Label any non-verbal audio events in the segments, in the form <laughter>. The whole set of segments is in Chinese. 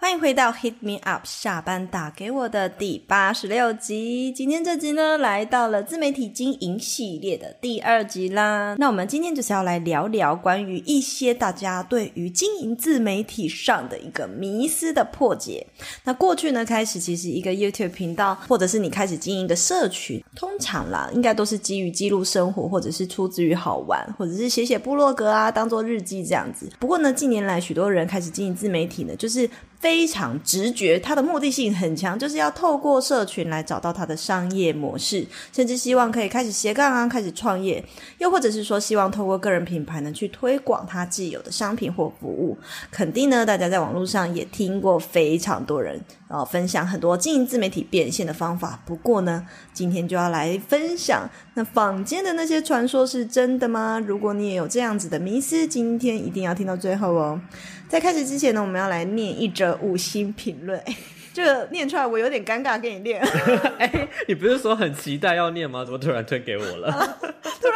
欢迎回到 Hit Me Up 下班打给我的第八十六集。今天这集呢，来到了自媒体经营系列的第二集啦。那我们今天就是要来聊聊关于一些大家对于经营自媒体上的一个迷思的破解。那过去呢，开始其实一个 YouTube 频道，或者是你开始经营的社群，通常啦，应该都是基于记录生活，或者是出自于好玩，或者是写写部落格啊，当做日记这样子。不过呢，近年来许多人开始经营自媒体呢，就是非常直觉，它的目的性很强，就是要透过社群来找到它的商业模式，甚至希望可以开始斜杠啊，开始创业，又或者是说希望透过个人品牌呢去推广它既有的商品或服务。肯定呢，大家在网络上也听过非常多人呃分享很多经营自媒体变现的方法。不过呢，今天就要来分享那坊间的那些传说是真的吗？如果你也有这样子的迷思，今天一定要听到最后哦。在开始之前呢，我们要来念一则五星评论。哎，这个念出来我有点尴尬，给你念。<laughs> 哎，你不是说很期待要念吗？怎么突然推给我了？<laughs> 突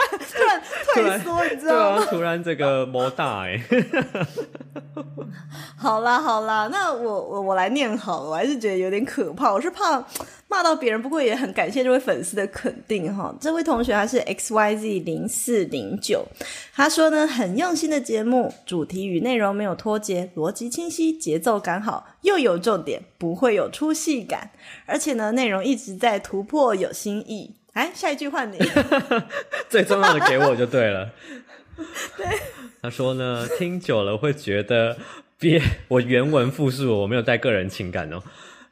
然突然退缩，你知道吗？啊，突然这个魔大哎、<laughs> 好啦好啦，那我我我来念好了，我还是觉得有点可怕，我是怕骂到别人，不过也很感谢这位粉丝的肯定哈。这位同学他是 X Y Z 零四零九，他说呢很用心的节目，主题与内容没有脱节，逻辑清晰，节奏感好，又有重点，不会有出戏感，而且呢内容一直在突破，有新意。哎，下一句换你。<laughs> 最重要的给我就对了。<laughs> 对，他说呢，听久了会觉得别，我原文复述，我没有带个人情感哦。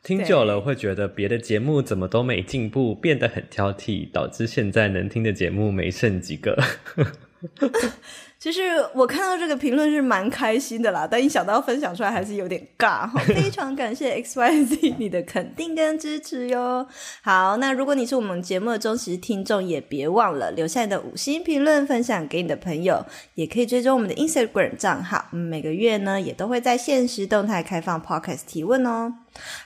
听久了会觉得别的节目怎么都没进步，变得很挑剔，导致现在能听的节目没剩几个。<laughs> 其实我看到这个评论是蛮开心的啦，但一想到要分享出来还是有点尬哈。<laughs> 非常感谢 X Y Z 你的肯定跟支持哟。好，那如果你是我们节目的忠实听众，也别忘了留下你的五星评论，分享给你的朋友，也可以追踪我们的 Instagram 账号。嗯每个月呢也都会在现实动态开放 Podcast 提问哦。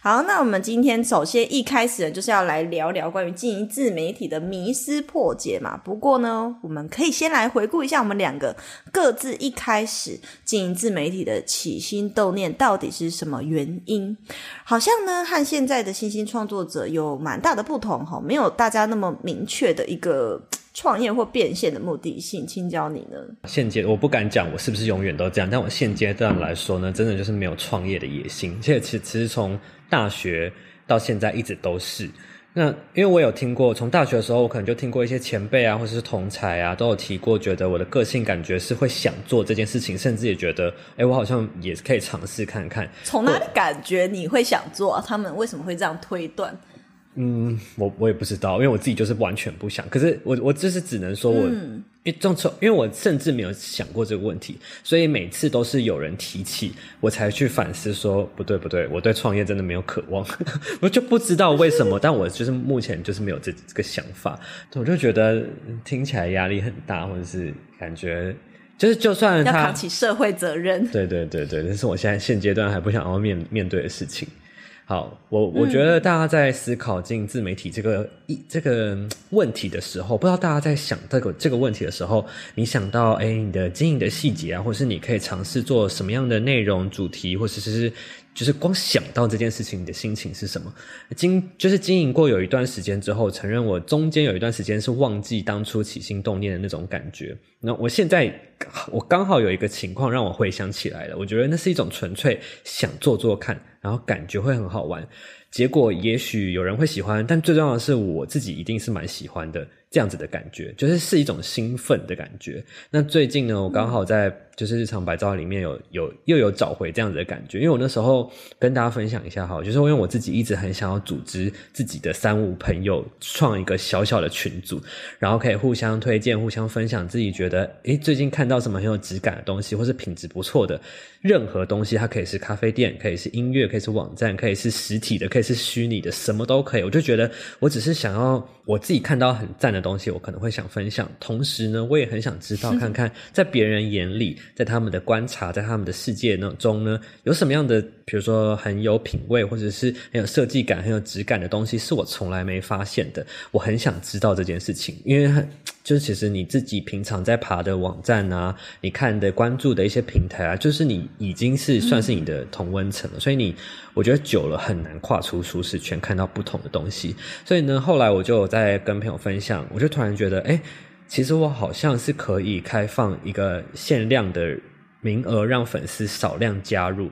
好，那我们今天首先一开始，就是要来聊聊关于经营自媒体的迷思破解嘛。不过呢，我们可以先来回顾一下我们两个各自一开始经营自媒体的起心动念到底是什么原因。好像呢，和现在的新兴创作者有蛮大的不同哈，没有大家那么明确的一个创业或变现的目的性。请教你呢？现阶我不敢讲我是不是永远都这样，但我现阶段来说呢，真的就是没有创业的野心。这其其实从大学到现在一直都是。那因为我有听过，从大学的时候，我可能就听过一些前辈啊，或者是同才啊，都有提过，觉得我的个性感觉是会想做这件事情，甚至也觉得，哎，我好像也可以尝试看看。从哪里感觉你会想做？他们为什么会这样推断？嗯，我我也不知道，因为我自己就是完全不想。可是我我就是只能说我，因为这种因为我甚至没有想过这个问题，所以每次都是有人提起，我才去反思说不对不对，我对创业真的没有渴望，<laughs> 我就不知道为什么，但我就是目前就是没有这这个想法，我就觉得听起来压力很大，或者是感觉就是就算他要扛起社会责任。对对对对，这是我现在现阶段还不想要面面对的事情。好，我我觉得大家在思考经营自媒体这个一这个嗯问题的时候，不知道大家在想这个这个问题的时候，你想到哎你的经营的细节啊，或是你可以尝试做什么样的内容主题，或者是就是光想到这件事情，你的心情是什么？经就是经营过有一段时间之后，承认我中间有一段时间是忘记当初起心动念的那种感觉。那我现在我刚好有一个情况让我回想起来了，我觉得那是一种纯粹想做做看，然后感觉会很好玩。结果也许有人会喜欢，但最重要的是我自己一定是蛮喜欢的这样子的感觉，就是是一种兴奋的感觉。那最近呢，我刚好在就是日常白照里面有有又有找回这样子的感觉，因为我那时候跟大家分享一下哈，就是因为我自己一直很想要组织自己的三五朋友创一个小小的群组，然后可以互相推荐、互相分享自己觉得诶最近看到什么很有质感的东西，或是品质不错的任何东西，它可以是咖啡店，可以是音乐，可以是网站，可以是实体的，可以是虚拟的，什么都可以。我就觉得我只是想要我自己看到很赞的东西，我可能会想分享。同时呢，我也很想知道 <laughs> 看看，在别人眼里，在他们的观察，在他们的世界中呢，有什么样的，比如说很有品味，或者是很有设计感、很有质感的东西，是我从来没发现的。我很想知道这件事情，因为就是其实你自己平常在爬的网站啊，你看的关注的一些平台啊，就是你已经是算是你的同温层了，所以你我觉得久了很难跨出舒适圈，看到不同的东西。所以呢，后来我就在跟朋友分享，我就突然觉得，哎，其实我好像是可以开放一个限量的名额，让粉丝少量加入。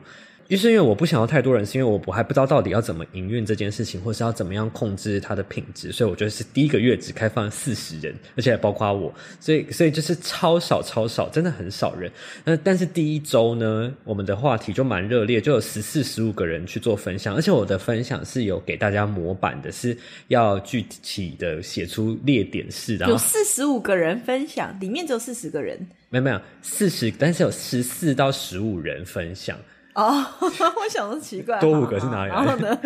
就是因为我不想要太多人，是因为我我还不知道到底要怎么营运这件事情，或是要怎么样控制它的品质，所以我觉得是第一个月只开放四十人，而且还包括我，所以所以就是超少超少，真的很少人。那但是第一周呢，我们的话题就蛮热烈，就有十四十五个人去做分享，而且我的分享是有给大家模板的，是要具体的写出列点式的。有四十五个人分享，里面只有四十个人，没有没有四十，但是有十四到十五人分享。哦，<laughs> 我想说奇怪，多五个是哪里来的？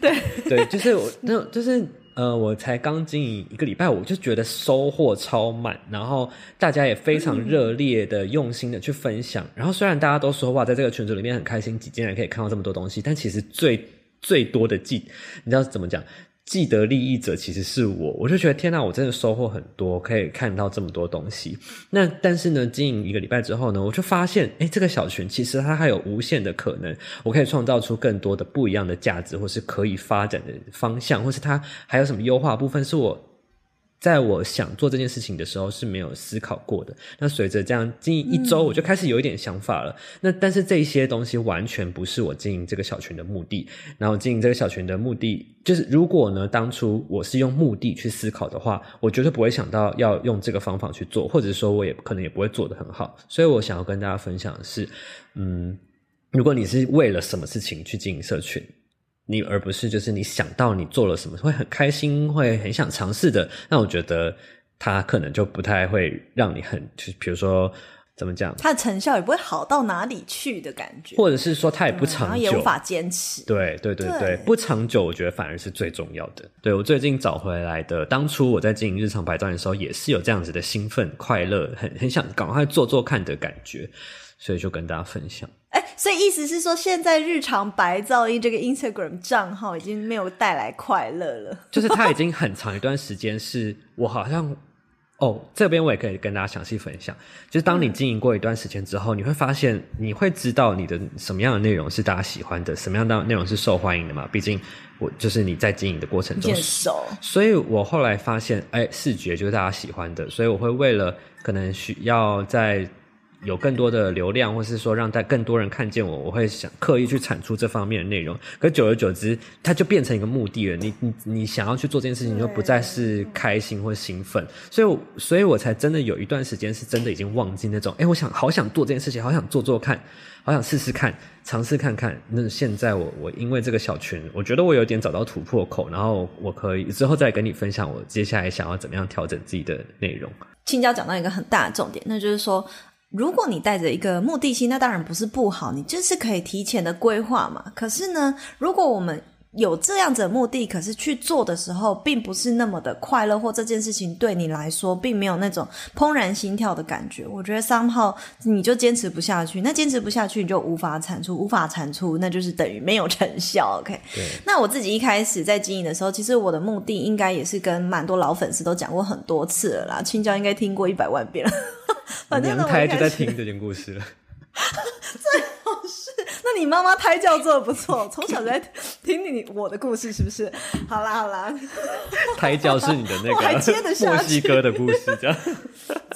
对对，就是我那，就是呃，我才刚经营一个礼拜，我就觉得收获超满，然后大家也非常热烈的、用心的去分享。然后虽然大家都说哇，在这个群组里面很开心，竟然可以看到这么多东西，但其实最最多的记，你知道怎么讲？既得利益者其实是我，我就觉得天呐，我真的收获很多，可以看到这么多东西。那但是呢，经营一个礼拜之后呢，我就发现，哎，这个小群其实它还有无限的可能，我可以创造出更多的不一样的价值，或是可以发展的方向，或是它还有什么优化部分是我。在我想做这件事情的时候是没有思考过的。那随着这样经营一周，我就开始有一点想法了。那但是这些东西完全不是我经营这个小群的目的。然后经营这个小群的目的，就是如果呢，当初我是用目的去思考的话，我绝对不会想到要用这个方法去做，或者说我也可能也不会做得很好。所以我想要跟大家分享的是，嗯，如果你是为了什么事情去经营社群？你而不是就是你想到你做了什么会很开心会很想尝试的，那我觉得它可能就不太会让你很就比如说怎么讲，它的成效也不会好到哪里去的感觉，或者是说它也不长久，也无法坚持。对对对对，不长久，我觉得反而是最重要的。对我最近找回来的，当初我在经营日常白照的时候，也是有这样子的兴奋、快乐，很很想赶快做做看的感觉，所以就跟大家分享。哎，所以意思是说，现在日常白噪音这个 Instagram 账号已经没有带来快乐了。<laughs> 就是它已经很长一段时间是，我好像哦，这边我也可以跟大家详细分享。就是当你经营过一段时间之后，你会发现，你会知道你的什么样的内容是大家喜欢的，什么样的内容是受欢迎的嘛？毕竟我就是你在经营的过程中熟，所以我后来发现，哎，视觉就是大家喜欢的，所以我会为了可能需要在。有更多的流量，或是说让带更多人看见我，我会想刻意去产出这方面的内容。可久而久之，它就变成一个目的了。你你你想要去做这件事情，就不再是开心或兴奋。所以，所以我才真的有一段时间是真的已经忘记那种，哎，我想好想做这件事情，好想做做看，好想试试看，尝试看看。那现在我我因为这个小群，我觉得我有点找到突破口，然后我可以之后再跟你分享我接下来想要怎么样调整自己的内容。青椒讲到一个很大的重点，那就是说。如果你带着一个目的性，那当然不是不好，你就是可以提前的规划嘛。可是呢，如果我们有这样子的目的，可是去做的时候，并不是那么的快乐，或这件事情对你来说，并没有那种怦然心跳的感觉。我觉得三号 <laughs> 你就坚持不下去，那坚持不下去，你就无法产出，无法产出，那就是等于没有成效。OK，那我自己一开始在经营的时候，其实我的目的应该也是跟蛮多老粉丝都讲过很多次了啦，青椒应该听过一百万遍了。<laughs> 娘胎就在听这件故事了，<laughs> 最好是。那你妈妈胎教做的不错，从小就在听 <laughs> 你我的故事，是不是？好啦好啦，胎教是你的那个墨西哥的故事，这样。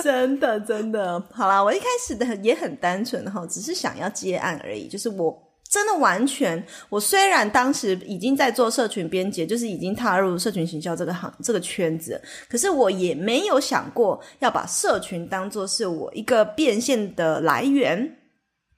真的真的，好啦，我一开始的也很单纯哈，只是想要接案而已，就是我。真的完全，我虽然当时已经在做社群编辑，就是已经踏入社群行销这个行这个圈子，可是我也没有想过要把社群当做是我一个变现的来源。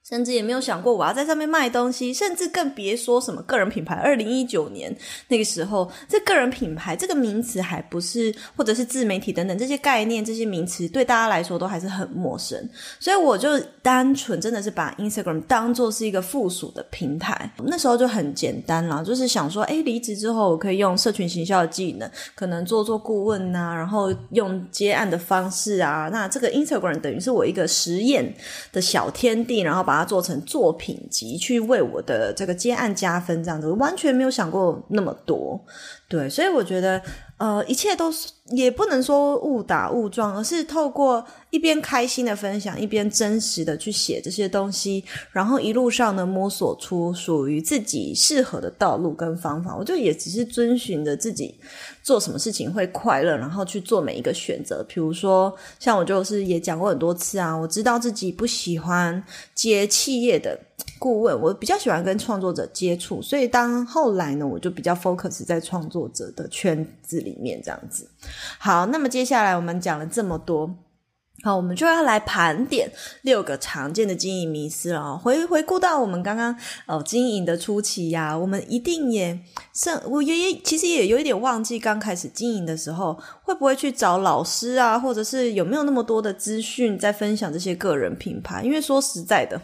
甚至也没有想过我要在上面卖东西，甚至更别说什么个人品牌。二零一九年那个时候，这个人品牌这个名词还不是，或者是自媒体等等这些概念、这些名词，对大家来说都还是很陌生。所以我就单纯真的是把 Instagram 当做是一个附属的平台。那时候就很简单啦，就是想说，哎，离职之后我可以用社群行销的技能，可能做做顾问呐，然后用接案的方式啊。那这个 Instagram 等于是我一个实验的小天地，然后把把它。做成作品集去为我的这个接案加分，这样子完全没有想过那么多，对，所以我觉得呃，一切都是也不能说误打误撞，而是透过一边开心的分享，一边真实的去写这些东西，然后一路上呢摸索出属于自己适合的道路跟方法。我就也只是遵循着自己做什么事情会快乐，然后去做每一个选择。比如说，像我就是也讲过很多次啊，我知道自己不喜欢接企业的。顾问，我比较喜欢跟创作者接触，所以当后来呢，我就比较 focus 在创作者的圈子里面这样子。好，那么接下来我们讲了这么多。好，我们就要来盘点六个常见的经营迷思了。回回顾到我们刚刚哦经营的初期呀，我们一定也是，我也也其实也有一点忘记刚开始经营的时候，会不会去找老师啊，或者是有没有那么多的资讯在分享这些个人品牌？因为说实在的，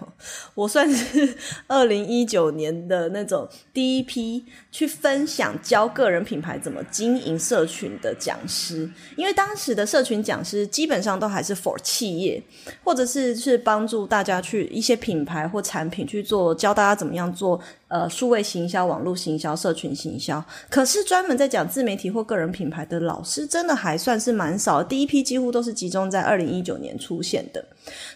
我算是 <laughs> 二零一九年的那种第一批去分享教个人品牌怎么经营社群的讲师，因为当时的社群讲师基本上都还是 for。企业，或者是是帮助大家去一些品牌或产品去做，教大家怎么样做呃数位行销、网络行销、社群行销。可是专门在讲自媒体或个人品牌的老师，真的还算是蛮少。第一批几乎都是集中在二零一九年出现的。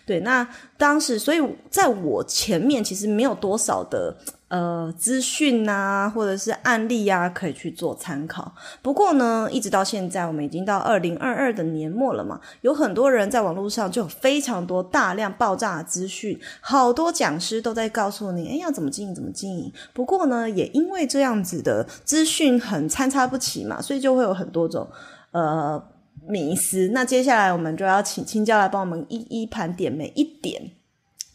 对，那当时，所以在我前面其实没有多少的。呃，资讯啊，或者是案例啊，可以去做参考。不过呢，一直到现在，我们已经到二零二二的年末了嘛，有很多人在网络上就有非常多大量爆炸的资讯，好多讲师都在告诉你，哎，要怎么经营，怎么经营。不过呢，也因为这样子的资讯很参差不齐嘛，所以就会有很多种呃迷思。那接下来我们就要请青椒来帮我们一一盘点每一点。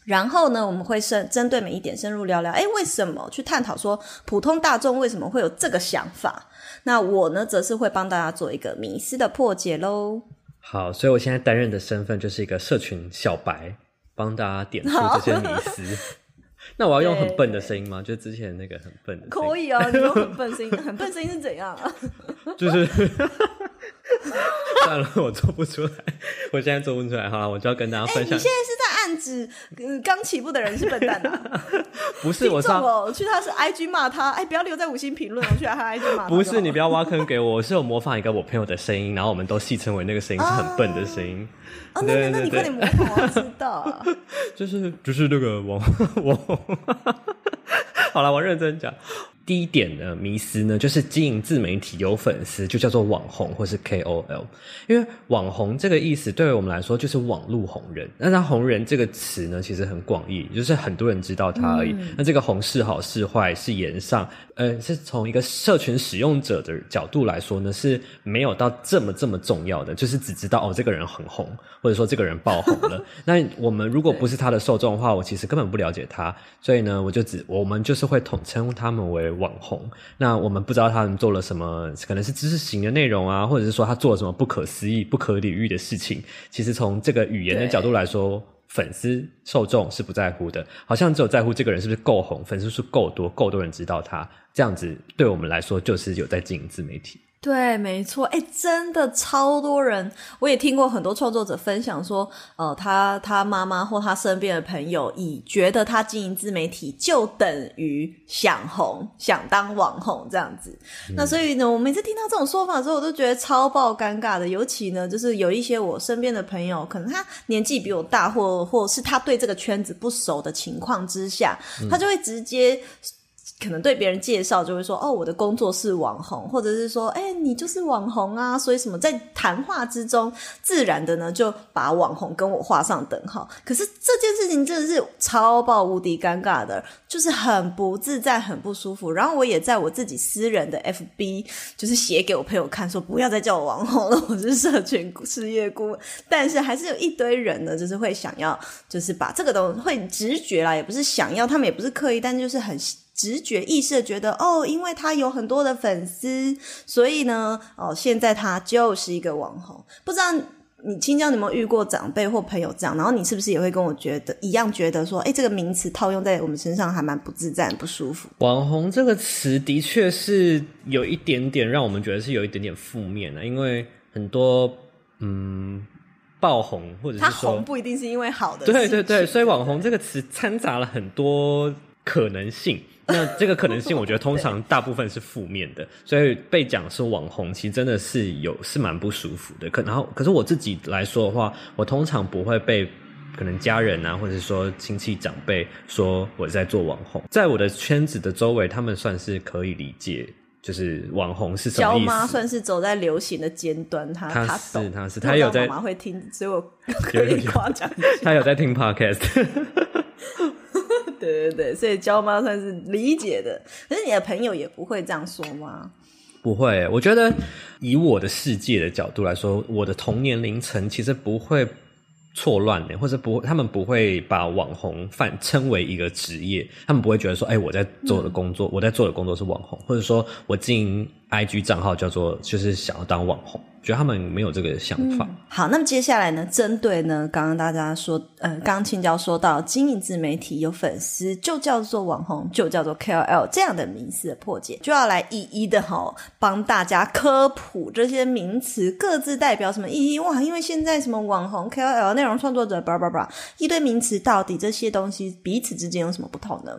然后呢，我们会深针对每一点深入聊聊，哎，为什么去探讨说普通大众为什么会有这个想法？那我呢，则是会帮大家做一个迷思的破解喽。好，所以我现在担任的身份就是一个社群小白，帮大家点出这些迷思。<laughs> 那我要用很笨的声音吗？就之前那个很笨的，可以啊，你用很笨声音，很笨声音是怎样啊？<laughs> 就是。<laughs> 算了，我做不出来，我现在做不出来。好了，我就要跟大家分享。你现在是在刚起步的人是笨蛋啊？<laughs> 不是，我上我去他是 IG 骂他，哎，不要留在五星评论，我去他 IG 骂。不是，你不要挖坑给我，我是有模仿一个我朋友的声音，然后我们都戏称为那个声音是很笨的声音。啊，那那你快点模仿，我知道。<laughs> 就是就是那个网网。<laughs> 好了，我认真讲。第一点呢，迷思呢，就是经营自媒体有粉丝就叫做网红或是 KOL，因为网红这个意思对于我们来说就是网络红人。那他红人这个词呢，其实很广义，就是很多人知道他而已。那这个红是好是坏是言上，呃，是从一个社群使用者的角度来说呢，是没有到这么这么重要的，就是只知道哦这个人很红，或者说这个人爆红了。<laughs> 那我们如果不是他的受众的话，我其实根本不了解他，所以呢，我就只我们就是会统称他们为。网红，那我们不知道他们做了什么，可能是知识型的内容啊，或者是说他做了什么不可思议、不可理喻的事情。其实从这个语言的角度来说，粉丝受众是不在乎的，好像只有在乎这个人是不是够红，粉丝数够多，够多人知道他，这样子对我们来说就是有在经营自媒体。对，没错，哎，真的超多人，我也听过很多创作者分享说，呃，他他妈妈或他身边的朋友，以觉得他经营自媒体就等于想红，想当网红这样子。那所以呢，我每次听到这种说法的时候，我都觉得超爆尴尬的。尤其呢，就是有一些我身边的朋友，可能他年纪比我大，或或是他对这个圈子不熟的情况之下，他就会直接。可能对别人介绍就会说哦，我的工作是网红，或者是说哎，你就是网红啊，所以什么在谈话之中自然的呢就把网红跟我画上等号。可是这件事情真的是超爆无敌尴尬的，就是很不自在、很不舒服。然后我也在我自己私人的 FB 就是写给我朋友看，说不要再叫我网红了，我是社群事业顾问。但是还是有一堆人呢，就是会想要，就是把这个东西会直觉啦，也不是想要，他们也不是刻意，但就是很。直觉意识的觉得哦，因为他有很多的粉丝，所以呢，哦，现在他就是一个网红。不知道你青椒，你有没有遇过长辈或朋友这样？然后你是不是也会跟我觉得一样，觉得说，哎，这个名词套用在我们身上还蛮不自在、不舒服。网红这个词的确是有一点点让我们觉得是有一点点负面的，因为很多嗯爆红或者是他红不一定是因为好的，对对对，所以网红这个词掺杂了很多可能性。那这个可能性，我觉得通常大部分是负面的，所以被讲是网红，其实真的是有是蛮不舒服的。可然后，可是我自己来说的话，我通常不会被可能家人啊，或者说亲戚长辈说我在做网红，在我的圈子的周围，他们算是可以理解，就是网红是什么意思。妈算是走在流行的尖端，他他是他是他有在妈妈会听，所以我 <laughs> 可以夸奖他有在听 podcast。<laughs> 对对对，所以娇妈算是理解的，可是你的朋友也不会这样说吗？不会，我觉得以我的世界的角度来说，我的同年龄层其实不会错乱的，或者不，他们不会把网红泛称为一个职业，他们不会觉得说，哎，我在做的工作，我在做的工作是网红，或者说我经营 IG 账号叫做就是想要当网红。觉得他们没有这个想法。好，那么接下来呢？针对呢，刚刚大家说，呃，刚刚青椒说到经营自媒体有粉丝就叫做网红，就叫做 KOL 这样的名词的破解，就要来一一的哈帮大家科普这些名词各自代表什么意义。哇，因为现在什么网红、KOL、内容创作者，叭叭叭一堆名词，到底这些东西彼此之间有什么不同呢？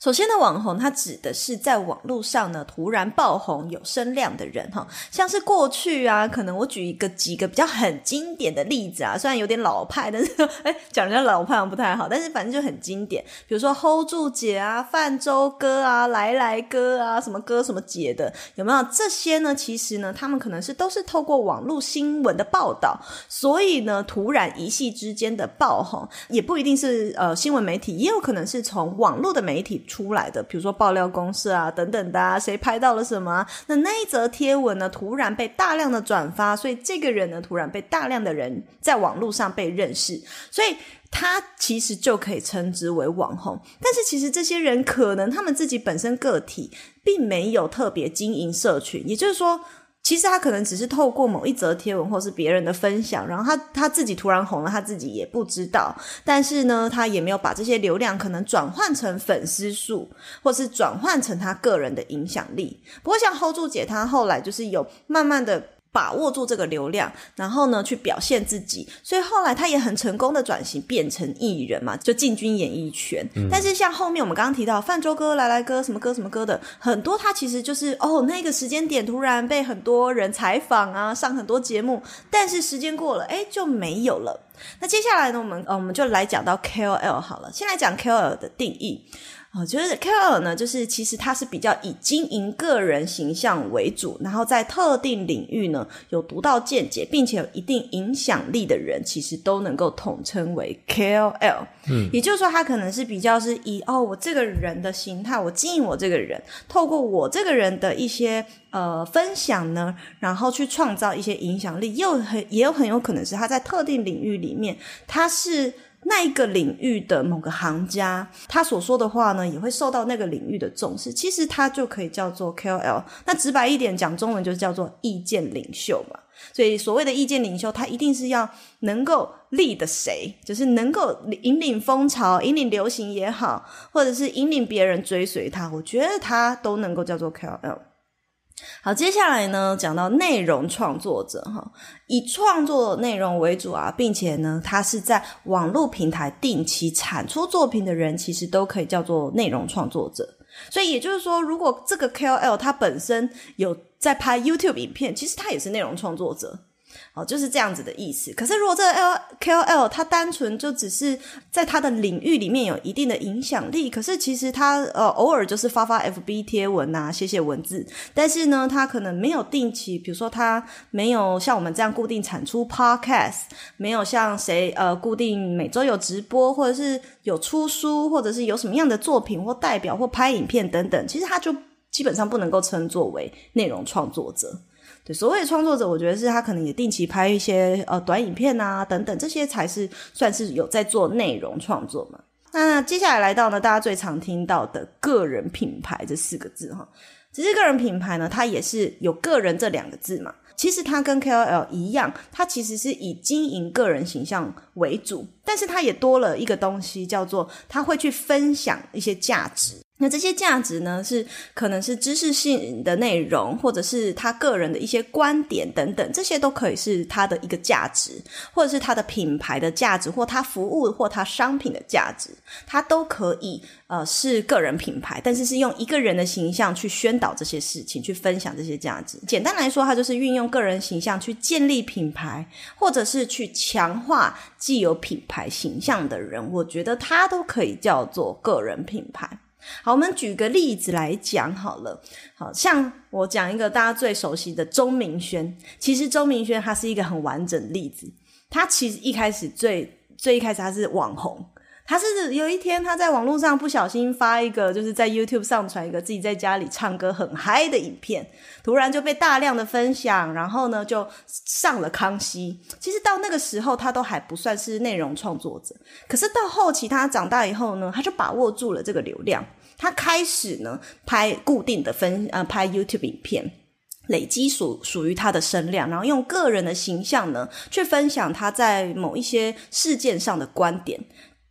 首先呢，网红它指的是在网络上呢突然爆红、有声量的人哈，像是过去啊，可能我举一个几个比较很经典的例子啊，虽然有点老派，但是哎，讲人家老派不太好，但是反正就很经典，比如说 Hold 住姐啊、泛舟哥啊、来来哥啊、什么哥什么姐的，有没有这些呢？其实呢，他们可能是都是透过网络新闻的报道，所以呢，突然一夕之间的爆红，也不一定是呃新闻媒体，也有可能是从网络的媒体。出来的，比如说爆料公司啊等等的啊，谁拍到了什么？那那一则贴文呢，突然被大量的转发，所以这个人呢，突然被大量的人在网络上被认识，所以他其实就可以称之为网红。但是其实这些人可能他们自己本身个体并没有特别经营社群，也就是说。其实他可能只是透过某一则贴文，或是别人的分享，然后他他自己突然红了，他自己也不知道。但是呢，他也没有把这些流量可能转换成粉丝数，或是转换成他个人的影响力。不过像 Hold 住姐，她后来就是有慢慢的。把握住这个流量，然后呢，去表现自己，所以后来他也很成功的转型变成艺人嘛，就进军演艺圈。但是像后面我们刚刚提到泛舟哥、来来哥什么歌什么歌的，很多他其实就是哦，那个时间点突然被很多人采访啊，上很多节目，但是时间过了，哎，就没有了。那接下来呢，我们呃，我们就来讲到 KOL 好了，先来讲 KOL 的定义。我觉得 KOL 呢，就是其实他是比较以经营个人形象为主，然后在特定领域呢有独到见解，并且有一定影响力的人，其实都能够统称为 KOL。嗯，也就是说，他可能是比较是以哦，我这个人的形态，我经营我这个人，透过我这个人的一些呃分享呢，然后去创造一些影响力，又很也有很有可能是他在特定领域里面，他是。那一个领域的某个行家，他所说的话呢，也会受到那个领域的重视。其实他就可以叫做 KOL。那直白一点讲，中文就是叫做意见领袖嘛。所以所谓的意见领袖，他一定是要能够立的谁，就是能够引领风潮、引领流行也好，或者是引领别人追随他。我觉得他都能够叫做 KOL。好，接下来呢，讲到内容创作者哈，以创作内容为主啊，并且呢，他是在网络平台定期产出作品的人，其实都可以叫做内容创作者。所以也就是说，如果这个 KOL 他本身有在拍 YouTube 影片，其实他也是内容创作者。哦，就是这样子的意思。可是如果这个 L KOL 他单纯就只是在他的领域里面有一定的影响力，可是其实他呃偶尔就是发发 FB 贴文啊，写写文字，但是呢，他可能没有定期，比如说他没有像我们这样固定产出 Podcast，没有像谁呃固定每周有直播，或者是有出书，或者是有什么样的作品或代表或拍影片等等，其实他就基本上不能够称作为内容创作者。所谓的创作者，我觉得是他可能也定期拍一些呃短影片啊等等，这些才是算是有在做内容创作嘛。那接下来来到呢，大家最常听到的个人品牌这四个字哈，其实个人品牌呢，它也是有个人这两个字嘛。其实它跟 KOL 一样，它其实是以经营个人形象为主，但是它也多了一个东西，叫做他会去分享一些价值。那这些价值呢，是可能是知识性的内容，或者是他个人的一些观点等等，这些都可以是他的一个价值，或者是他的品牌的价值，或他服务或他商品的价值，它都可以呃是个人品牌，但是是用一个人的形象去宣导这些事情，去分享这些价值。简单来说，它就是运用个人形象去建立品牌，或者是去强化既有品牌形象的人，我觉得他都可以叫做个人品牌。好，我们举个例子来讲好了。好像我讲一个大家最熟悉的钟明轩，其实钟明轩他是一个很完整的例子。他其实一开始最最一开始他是网红，他是有一天他在网络上不小心发一个，就是在 YouTube 上传一个自己在家里唱歌很嗨的影片，突然就被大量的分享，然后呢就上了康熙。其实到那个时候他都还不算是内容创作者，可是到后期他长大以后呢，他就把握住了这个流量。他开始呢拍固定的分呃拍 YouTube 影片，累积属属于他的声量，然后用个人的形象呢去分享他在某一些事件上的观点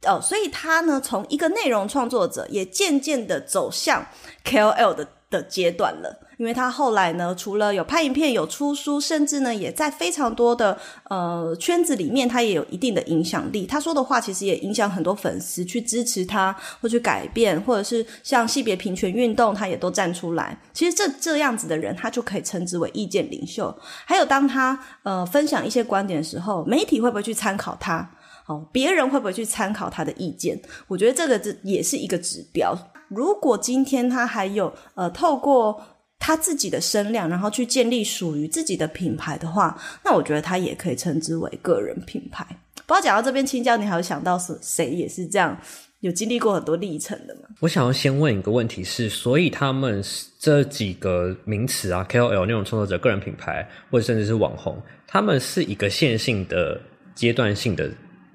哦，所以他呢从一个内容创作者也渐渐的走向 KOL 的的阶段了。因为他后来呢，除了有拍影片、有出书，甚至呢，也在非常多的呃圈子里面，他也有一定的影响力。他说的话其实也影响很多粉丝去支持他，或去改变，或者是像性别平权运动，他也都站出来。其实这这样子的人，他就可以称之为意见领袖。还有，当他呃分享一些观点的时候，媒体会不会去参考他？哦，别人会不会去参考他的意见？我觉得这个这也是一个指标。如果今天他还有呃透过他自己的声量，然后去建立属于自己的品牌的话，那我觉得他也可以称之为个人品牌。不知道讲到这边，青椒，你还有想到是谁也是这样有经历过很多历程的吗？我想要先问一个问题是：所以他们这几个名词啊，KOL 那种创作者、个人品牌，或者甚至是网红，他们是一个线性的、阶段性的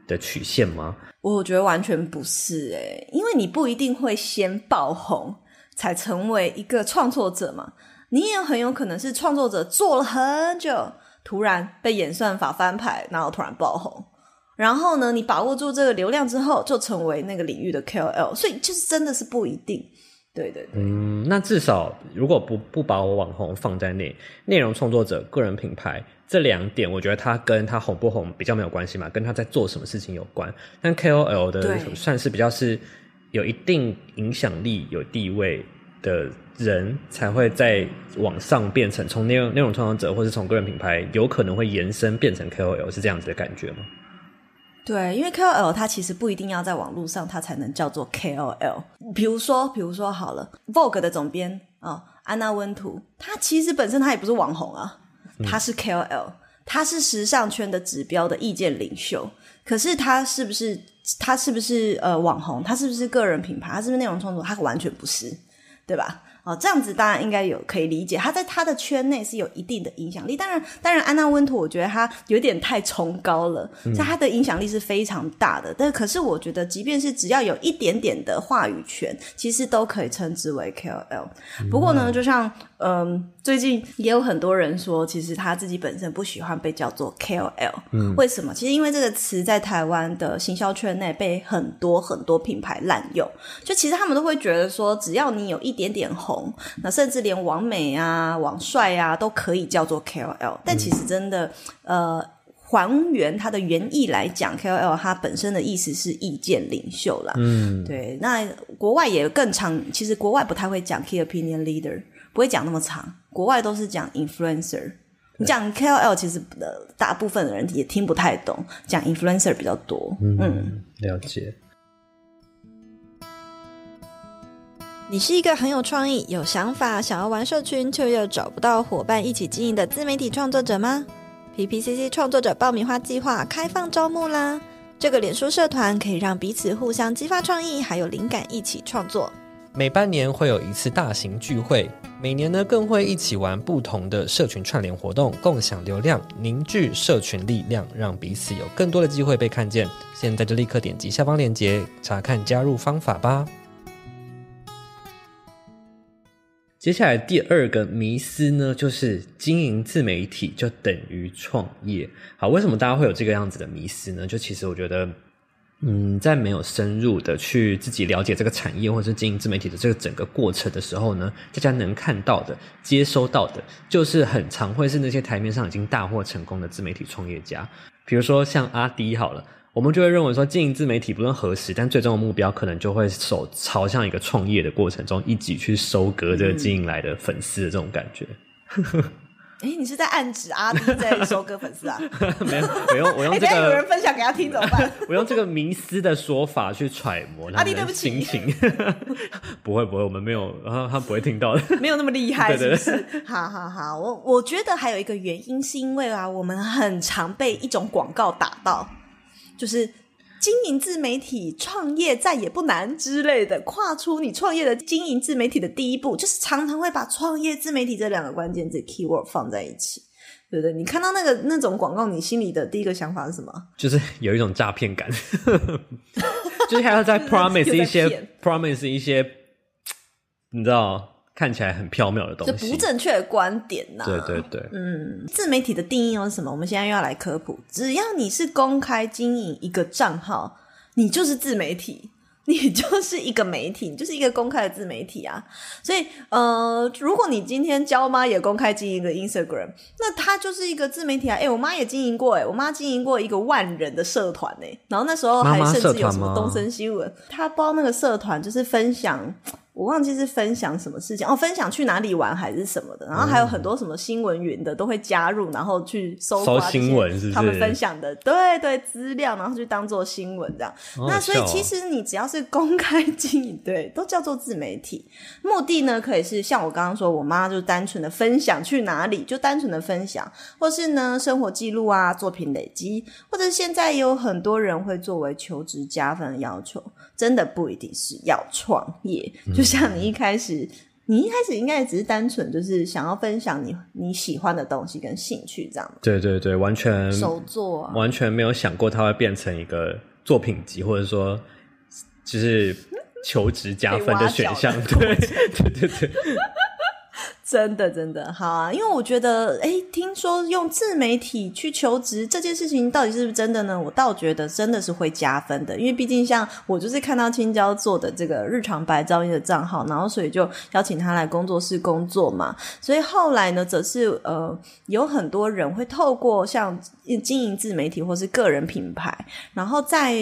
的曲线吗？我觉得完全不是诶，因为你不一定会先爆红。才成为一个创作者嘛？你也很有可能是创作者做了很久，突然被演算法翻牌，然后突然爆红。然后呢，你把握住这个流量之后，就成为那个领域的 KOL。所以就是真的是不一定。对对对。嗯，那至少如果不不把我网红放在内，内容创作者、个人品牌这两点，我觉得他跟他红不红比较没有关系嘛，跟他在做什么事情有关。但 KOL 的算是比较是。有一定影响力、有地位的人才会在网上变成从内容内容创作者，或是从个人品牌，有可能会延伸变成 KOL，是这样子的感觉吗？对，因为 KOL 它其实不一定要在网络上，它才能叫做 KOL。比如说，比如说好了，Vogue 的总编啊，安娜温图，他其实本身他也不是网红啊，他是 KOL，他是时尚圈的指标的意见领袖。可是他是不是他是不是呃网红？他是不是个人品牌？他是不是内容创作？他完全不是，对吧？哦，这样子当然应该有可以理解，他在他的圈内是有一定的影响力。当然，当然，安娜温图我觉得他有点太崇高了，在他的影响力是非常大的。但可是我觉得，即便是只要有一点点的话语权，其实都可以称之为 KOL。不过呢，就像嗯，最近也有很多人说，其实他自己本身不喜欢被叫做 KOL。嗯，为什么？其实因为这个词在台湾的行销圈内被很多很多品牌滥用，就其实他们都会觉得说，只要你有一点点红。那甚至连王美啊、王帅啊都可以叫做 KOL，但其实真的，呃，还原它的原意来讲，KOL 它本身的意思是意见领袖啦。嗯，对。那国外也更长，其实国外不太会讲 Key Opinion Leader，不会讲那么长，国外都是讲 Influencer。你讲 KOL，其实呃大部分的人也听不太懂，讲 influencer 比较多。嗯，嗯，了解。你是一个很有创意、有想法、想要玩社群却又找不到伙伴一起经营的自媒体创作者吗？PPCC 创作者爆米花计划开放招募啦！这个脸书社团可以让彼此互相激发创意，还有灵感，一起创作。每半年会有一次大型聚会，每年呢更会一起玩不同的社群串联活动，共享流量，凝聚社群力量，让彼此有更多的机会被看见。现在就立刻点击下方链接查看加入方法吧。接下来第二个迷思呢，就是经营自媒体就等于创业。好，为什么大家会有这个样子的迷思呢？就其实我觉得，嗯，在没有深入的去自己了解这个产业或者是经营自媒体的这个整个过程的时候呢，大家能看到的、接收到的，就是很常会是那些台面上已经大获成功的自媒体创业家，比如说像阿迪好了。我们就会认为说，经营自媒体不论何时，但最终的目标可能就会走朝向一个创业的过程中，一起去收割这个经营来的粉丝的这种感觉。哎，你是在暗指阿弟在收割粉丝啊？<laughs> 没有，我用我用这个，<laughs> 有人，分享给他听怎么办？<laughs> 我用这个迷思的说法去揣摩阿弟对不起。不会不会，我们没有，然后他不会听到的。没有那么厉害，是对不对是？好好好，我我觉得还有一个原因，是因为啊，我们很常被一种广告打到，就是经营自媒体、创业再也不难之类的，跨出你创业的经营自媒体的第一步，就是常常会把创业自媒体这两个关键字 keyword 放在一起。对不对？你看到那个那种广告，你心里的第一个想法是什么？<laughs> 就是有一种诈骗感，<laughs> 就是还要再 <laughs> promise 一些 promise 一些，你知道看起来很缥缈的这东西。不正确的观点呐、对对对，嗯，自媒体的定义又是什么？我们现在又要来科普。只要你是公开经营一个账号，你就是自媒体，你就是一个媒体，<laughs> 你就是一个公开的自媒体啊。所以，呃，如果你今天娇妈也公开经营一个 Instagram，那她就是一个自媒体啊。哎、我妈也经营过、哎，我妈经营过一个万人的社团呢、然后那时候还甚至有什么东森新闻，她包那个社团就是分享。我忘记是分享什么事情哦，分享去哪里玩还是什么的，然后还有很多什么新闻云的都会加入，然后去搜搜刮新闻是他们分享的对对资料，然后去当做新闻这样。那所以其实你只要是公开经营，<laughs> 对，都叫做自媒体。目的呢，可以是像我刚刚说，我妈就单纯的分享去哪里，就单纯的分享，或是呢生活记录啊、作品累积，或者现在也有很多人会作为求职加分的要求，真的不一定是要创业。就像你一开始，你一开始应该也只是单纯就是想要分享你你喜欢的东西跟兴趣这样对对对，完全手作啊。完全没有想过它会变成一个作品集，或者说就是求职加分的选项。对对对对，真的，真的好啊！因为我觉得，哎，听说用自媒体去求职这件事情，到底是不是真的呢？我倒觉得真的是会加分的，因为毕竟像我就是看到青椒做的这个日常白噪音的账号，然后所以就邀请他来工作室工作嘛。所以后来呢，则是呃，有很多人会透过像经营自媒体或是个人品牌，然后在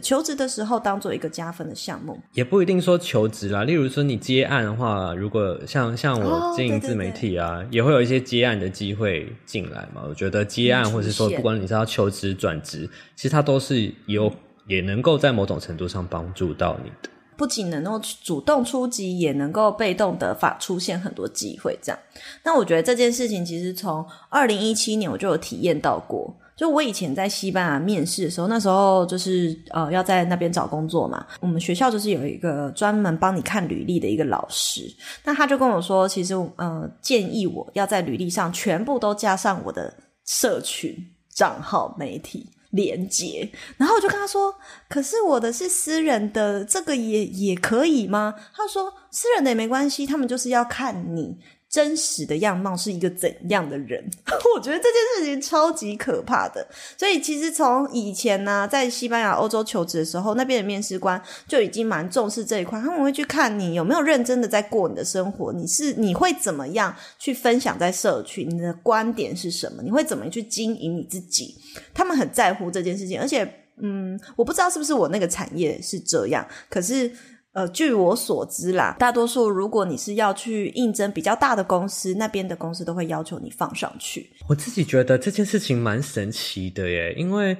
求职的时候当做一个加分的项目。也不一定说求职啦。例如说你接案的话，如果像像哦我经营自媒体啊，也会有一些接案的机会进来嘛。我觉得接案嗯或是说不管你是要求职转职，其实它都是有也能够在某种程度上帮助到你的。不仅能够主动出击，也能够被动的发出现很多机会。这样，那我觉得这件事情其实从二零一七年我就有体验到过。就我以前在西班牙面试的时候，那时候就是呃要在那边找工作嘛，我们学校就是有一个专门帮你看履历的一个老师，那他就跟我说，其实呃建议我要在履历上全部都加上我的社群账号媒体。连接，然后我就跟他说：“可是我的是私人的，这个也也可以吗？”他说：“私人的也没关系，他们就是要看你真实的样貌是一个怎样的人。<laughs> ”我觉得这件事情超级可怕的。所以其实从以前呢、在西班牙、欧洲求职的时候，那边的面试官就已经蛮重视这一块，他们会去看你有没有认真的在过你的生活，你是你会怎么样去分享在社群，你的观点是什么，你会怎么去经营你自己。他们很在乎这件事情，而且，嗯，我不知道是不是我那个产业是这样，可是，呃，据我所知啦，大多数如果你是要去应征比较大的公司，那边的公司都会要求你放上去。我自己觉得这件事情蛮神奇的耶，因为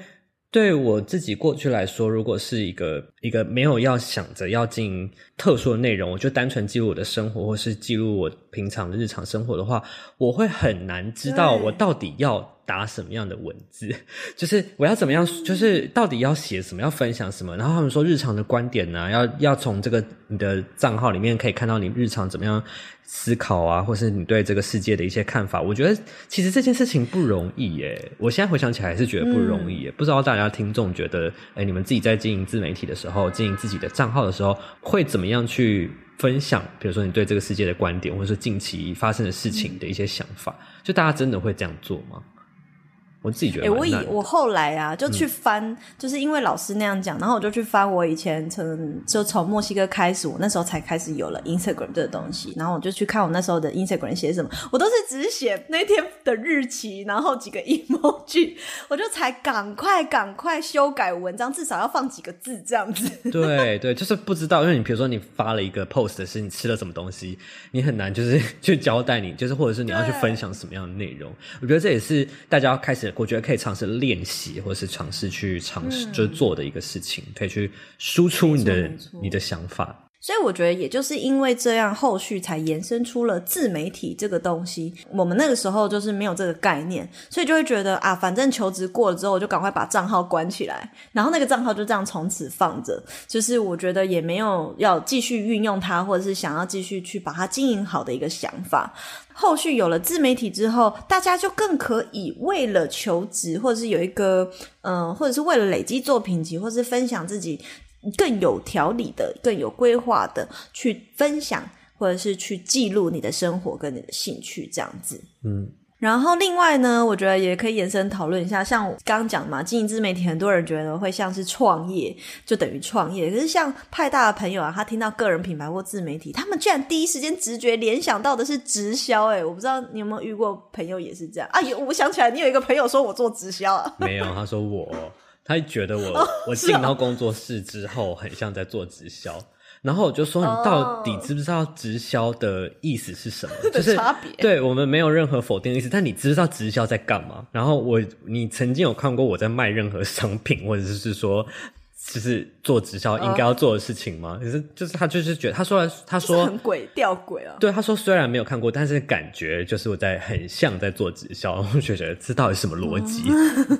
对我自己过去来说，如果是一个一个没有要想着要经营特殊的内容，我就单纯记录我的生活，或是记录我平常的日常生活的话，我会很难知道我到底要打什么样的文字，<laughs> 就是我要怎么样，就是到底要写什么，要分享什么。然后他们说日常的观点呢、要要从这个你的账号里面可以看到你日常怎么样思考啊，或是你对这个世界的一些看法。我觉得其实这件事情不容易耶。我现在回想起来还是觉得不容易耶。不知道大家听众觉得，哎，你们自己在经营自媒体的时候，经营自己的账号的时候，会怎么样去分享？比如说你对这个世界的观点，或者是近期发生的事情的一些想法，就大家真的会这样做吗？我自己觉哎、得蛮难的，我以我后来啊，就去翻，就是因为老师那样讲，然后我就去翻我以前从就从墨西哥开始，我那时候才开始有了 Instagram 这个东西，然后我就去看我那时候的 Instagram 写什么，我都是只写那天的日期，然后几个 <laughs> emoji，我就才赶快赶快修改文章，至少要放几个字这样子。<laughs> 对对，就是不知道，因为你比如说你发了一个 post 是你吃了什么东西，你很难就是 <laughs> 去交代你，就是或者是你要去分享什么样的内容。我觉得这也是大家要开始，我觉得可以尝试练习，或者是尝试去尝试、就是做的一个事情，可以去输出你的你的想法。所以我觉得，也就是因为这样，后续才延伸出了自媒体这个东西。我们那个时候就是没有这个概念，所以就会觉得啊，反正求职过了之后，我就赶快把账号关起来，然后那个账号就这样从此放着。就是我觉得也没有要继续运用它，或者是想要继续去把它经营好的一个想法。后续有了自媒体之后，大家就更可以为了求职，或者是有一个嗯、或者是为了累积作品集，或是分享自己更有条理的、更有规划的去分享，或者是去记录你的生活跟你的兴趣这样子。嗯，然后另外呢，我觉得也可以延伸讨论一下，像我刚刚讲嘛，经营自媒体，很多人觉得会像是创业，就等于创业。可是像派大的朋友啊，他听到个人品牌或自媒体，他们居然第一时间直觉联想到的是直销、欸。哎，我不知道你有没有遇过朋友也是这样啊？有，我想起来，你有一个朋友说我做直销啊。没有，他说我，他觉得我、哦我进到工作室之后，很像在做直销。然后我就说：“你到底知不知道直销的意思是什么？<laughs> 就是差别对我们没有任何否定的意思，但你知道直销在干嘛？然后我，你曾经有看过我在卖任何商品，或者是说，就是做直销应该要做的事情吗？可是，就是他就是觉得，他说了，他就是说很鬼吊诡啊。对，他说虽然没有看过，但是感觉就是我在很像在做直销，<laughs> 我就觉得这到底什么逻辑？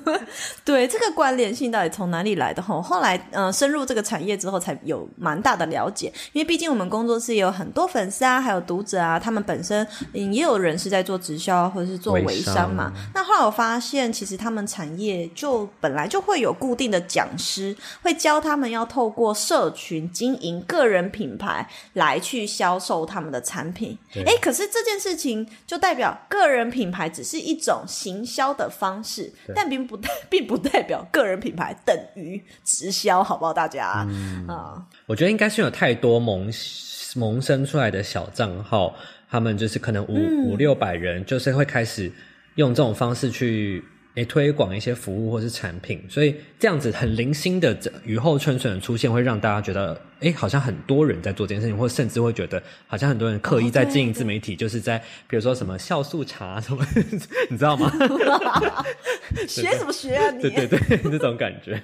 <laughs> 对这个关联性到底从哪里来的？吼，后来呃深入这个产业之后，才有蛮大的了解。因为毕竟我们工作室也有很多粉丝啊，还有读者啊，他们本身嗯也有人是在做直销或者是做微微商嘛。那后来我发现，其实他们产业就本来就会有固定的讲师，会教他们要透过社群经营个人品牌来去销售他们的产品。哎，可是这件事情就代表个人品牌只是一种行销的方式，但并不代 <laughs> 并不代表个人品牌等于直销，好不好？大家？啊、我觉得应该是有太多萌萌生出来的小账号，他们就是可能五、五六百人，就是会开始用这种方式去诶推广一些服务或是产品，所以这样子很零星的这雨后春笋的出现，会让大家觉得诶好像很多人在做这件事情，或甚至会觉得好像很多人刻意在经营自媒体，就是在比如说什么酵素茶什么，<laughs> 你知道吗？<laughs> 学什么学啊你？对 <laughs> 对对，这种感觉，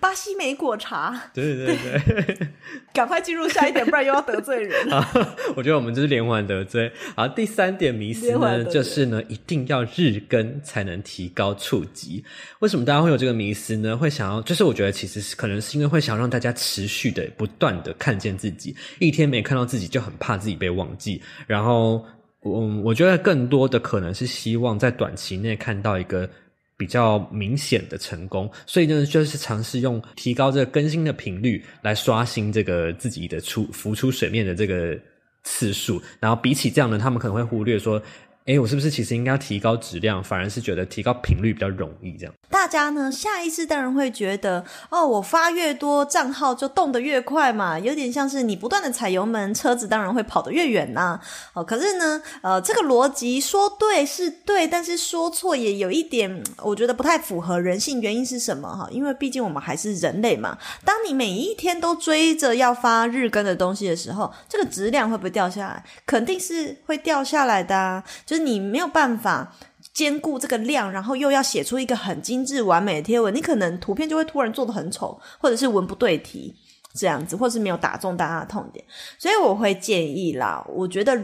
巴西莓果茶，对对对对。赶快进入下一点，不然又要得罪人。啊，我觉得我们就是连环得罪。好，第三点迷思呢，就是呢，一定要日更才能提提高触及。为什么大家会有这个迷思呢？会想要，就是我觉得其实是可能是因为会想让大家持续的、不断的看见自己，一天没看到自己就很怕自己被忘记，然后。我，我觉得更多的可能是希望在短期内看到一个比较明显的成功，所以呢，就是尝试用提高这个更新的频率来刷新这个自己的出浮出水面的这个次数，然后比起这样呢，他们可能会忽略说，诶，我是不是其实应该要提高质量，反而是觉得提高频率比较容易这样。大家呢下意识当然会觉得，哦，我发越多账号就动得越快嘛，有点像是你不断的踩油门，车子当然会跑得越远呐、哦，可是呢，呃，这个逻辑说对是对，但是说错也有一点，我觉得不太符合人性。原因是什么哈？因为毕竟我们还是人类嘛。当你每一天都追着要发日更的东西的时候，这个质量会不会掉下来？肯定是会掉下来的啊！就是你没有办法。兼顾这个量，然后又要写出一个很精致完美的贴文，你可能图片就会突然做的很丑，或者是文不对题这样子，或是没有打中大家的痛点。所以我会建议啦，我觉得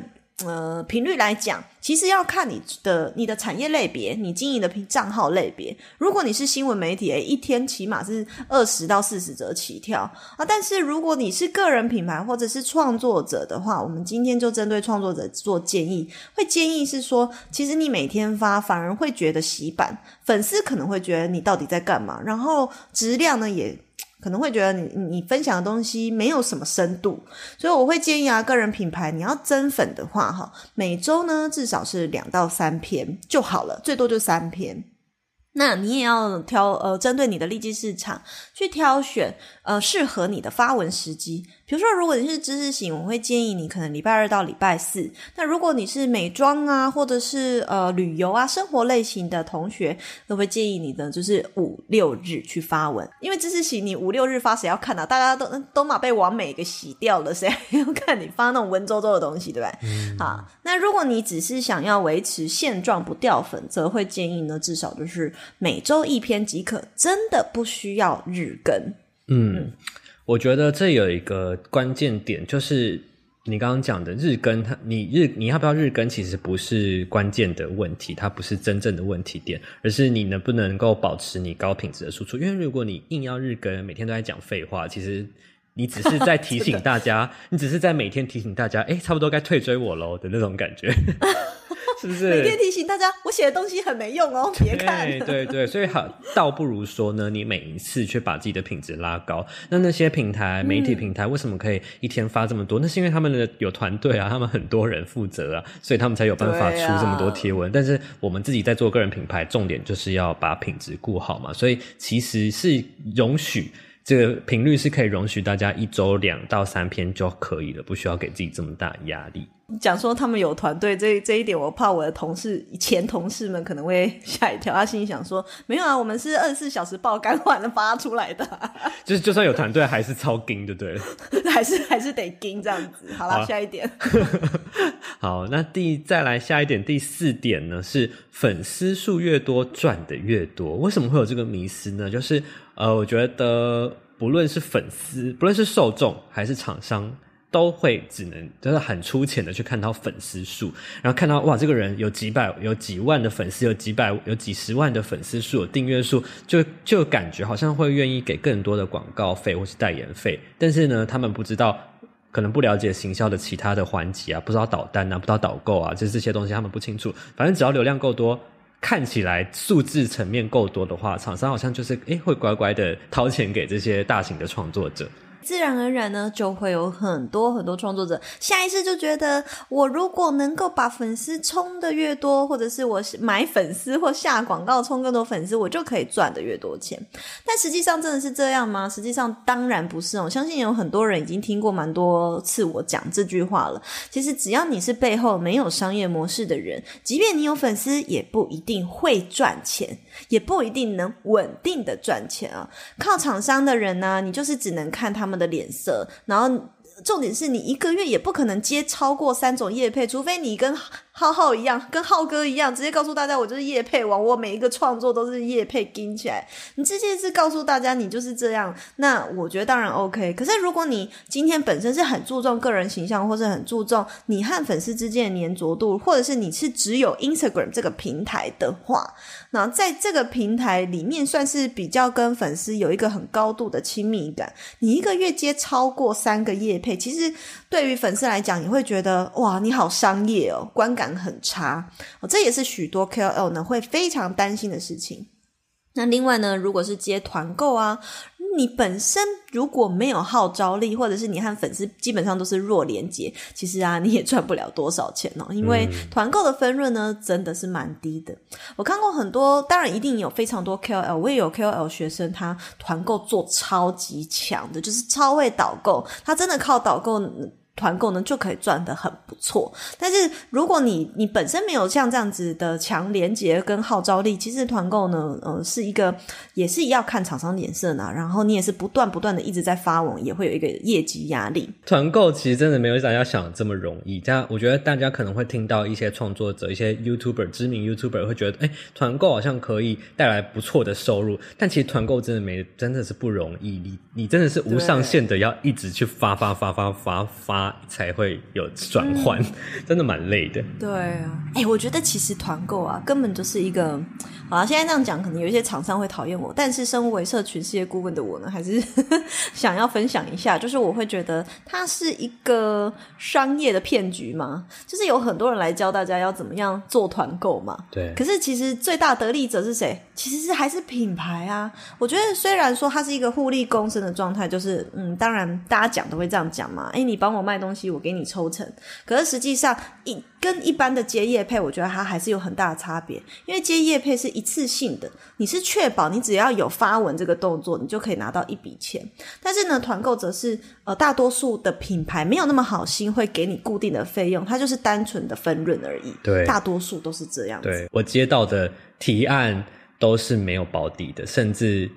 呃频率来讲，其实要看你的你的产业类别，你经营的账号类别。如果你是新闻媒体，诶，一天起码是二十到四十则起跳啊。但是如果你是个人品牌或者是创作者的话，我们今天就针对创作者做建议，会建议是说，其实你每天发反而会觉得洗版，粉丝可能会觉得你到底在干嘛，然后质量呢也。可能会觉得你你分享的东西没有什么深度，所以我会建议啊，个人品牌你要增粉的话，哈，每周呢至少是两到三篇就好了，最多就三篇。那你也要挑呃，针对你的利基市场去挑选呃适合你的发文时机。比如说，如果你是知识型，我会建议你可能礼拜二到礼拜四。那如果你是美妆啊，或者是呃旅游啊、生活类型的同学，都会建议你的就是五六日去发文。因为知识型你五六日发，谁要看啊？大家都都马被完美给洗掉了，谁还要看你发那种文绉绉的东西，对不对？好，那如果你只是想要维持现状不掉粉，则会建议呢，至少就是每周一篇即可，真的不需要日更。嗯，我觉得这有一个关键点，就是你刚刚讲的日更，它你日你要不要日更，其实不是关键的问题，它不是真正的问题点，而是你能不能够保持你高品质的输出。因为如果你硬要日更，每天都在讲废话，其实你只是在提醒大家，你只是在每天提醒大家，哎，差不多该退追我喽的那种感觉。是不是 <laughs> 每天提醒大家，我写的东西很没用哦，别看。对对对，所以好，倒不如说呢，你每一次去把自己的品质拉高。那那些平台、媒体平台为什么可以一天发这么多？那是因为他们的有团队啊，他们很多人负责啊，所以他们才有办法出这么多贴文。但是我们自己在做个人品牌，重点就是要把品质顾好嘛，所以其实是容许。这个频率是可以容许大家一周两到三篇就可以了，不需要给自己这么大的压力。讲说他们有团队，这这一点我怕我的同事前同事们可能会 <laughs> 吓一跳。他心里想说：没有啊，我们是二十四小时爆肝完了发出来的，<laughs> 就是就算有团队，<laughs> 还是超精，就对了，还是还是得精这样子。好了，下一点。好，那第再来下一点，第四点呢是粉丝数越多赚的越多。为什么会有这个迷思呢？就是呃，我觉得不论是粉丝，不论是受众还是厂商。都会只能就是很粗浅的去看到粉丝数，然后看到哇，这个人有几百、有几万的粉丝，有几百、有几十万的粉丝数、有订阅数，就就感觉好像会愿意给更多的广告费或是代言费。但是呢，他们不知道，可能不了解行销的其他的环节啊，不知道导单啊，不知道导购啊，就是这些东西他们不清楚。反正只要流量够多，看起来数字层面够多的话，厂商好像就是诶会乖乖的掏钱给这些大型的创作者。自然而然呢，就会有很多很多创作者下意识就觉得，我如果能够把粉丝冲的越多，或者是我买粉丝或下广告冲更多粉丝，我就可以赚的越多钱。但实际上真的是这样吗？实际上当然不是哦。我相信有很多人已经听过蛮多次我讲这句话了。其实只要你是背后没有商业模式的人，即便你有粉丝，也不一定会赚钱，也不一定能稳定的赚钱啊。靠厂商的人呢，你就是只能看他们。们的脸色，然后重点是你一个月也不可能接超过三种业配，除非你跟浩浩一样，跟浩哥一样，直接告诉大家我就是叶配王，我每一个创作都是叶配盯起来。你直接是告诉大家你就是这样，那我觉得当然 OK。可是如果你今天本身是很注重个人形象，或是很注重你和粉丝之间的粘着度，或者是你是只有 Instagram 这个平台的话。那在这个平台里面，算是比较跟粉丝有一个很高度的亲密感。你一个月接超过三个叶配，其实对于粉丝来讲，你会觉得哇，你好商业哦，观感很差哦。这也是许多 KOL 呢会非常担心的事情。那另外呢，如果是接团购啊。你本身如果没有号召力，或者是你和粉丝基本上都是弱连接，其实啊，你也赚不了多少钱哦。因为团购的分润呢，真的是蛮低的。我看过很多，当然一定有非常多 KOL，我也有 KOL 学生，他团购做超级强的，就是超会导购，他真的靠导购。团购呢就可以赚得很不错，但是如果你你本身没有像这样子的强连接跟号召力，其实团购呢，呃，是一个也是要看厂商脸色呢。然后你也是不断不断的一直在发文，也会有一个业绩压力。团购其实真的没有大家想的这么容易。这样我觉得大家可能会听到一些创作者、一些 YouTuber、知名 YouTuber 会觉得，哎，团购好像可以带来不错的收入，但其实团购真的没真的是不容易。你你真的是无上限的要一直去发发发发发发。才会有转换，真的蛮累的。对啊，哎，我觉得其实团购啊，根本就是一个。好，现在这样讲，可能有一些厂商会讨厌我，但是身为社群事业顾问的我呢，还是 <laughs> 想要分享一下，就是我会觉得它是一个商业的骗局嘛，就是有很多人来教大家要怎么样做团购嘛。对。可是其实最大得利者是谁？其实是还是品牌啊。我觉得虽然说它是一个互利共生的状态，就是嗯，当然大家讲都会这样讲嘛。哎，你帮我卖东西，我给你抽成。可是实际上一。跟一般的接业配，我觉得它还是有很大的差别。因为接业配是一次性的，你是确保你只要有发文这个动作，你就可以拿到一笔钱。但是呢，团购则是呃，大多数的品牌没有那么好心，会给你固定的费用，它就是单纯的分润而已。对，大多数都是这样。对我接到的提案都是没有保底的，甚至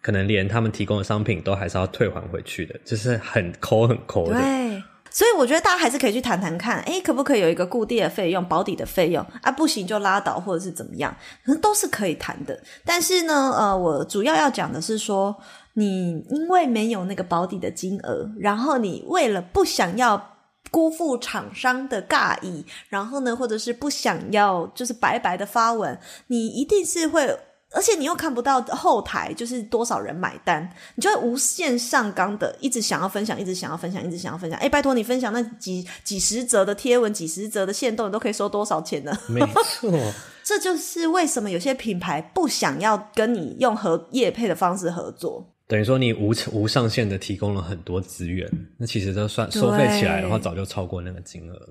可能连他们提供的商品都还是要退还回去的，就是很抠很抠的。对。所以我觉得大家还是可以去谈谈看，哎，可不可以有一个固定的费用、保底的费用啊？不行就拉倒，或者是怎么样，都是可以谈的。但是呢，呃，我主要要讲的是说，你因为没有那个保底的金额，然后你为了不想要辜负厂商的尬意，然后呢，或者是不想要就是白白的发文，你一定是会。而且你又看不到后台，就是多少人买单，你就会无限上纲的，一直想要分享，一直想要分享，一直想要分享。哎，拜托你分享那几几十则的贴文，几十则的线动，你都可以收多少钱呢？没错，<laughs> 这就是为什么有些品牌不想要跟你用合业配的方式合作。等于说你无无上限的提供了很多资源，那其实都算收费起来的话，早就超过那个金额了。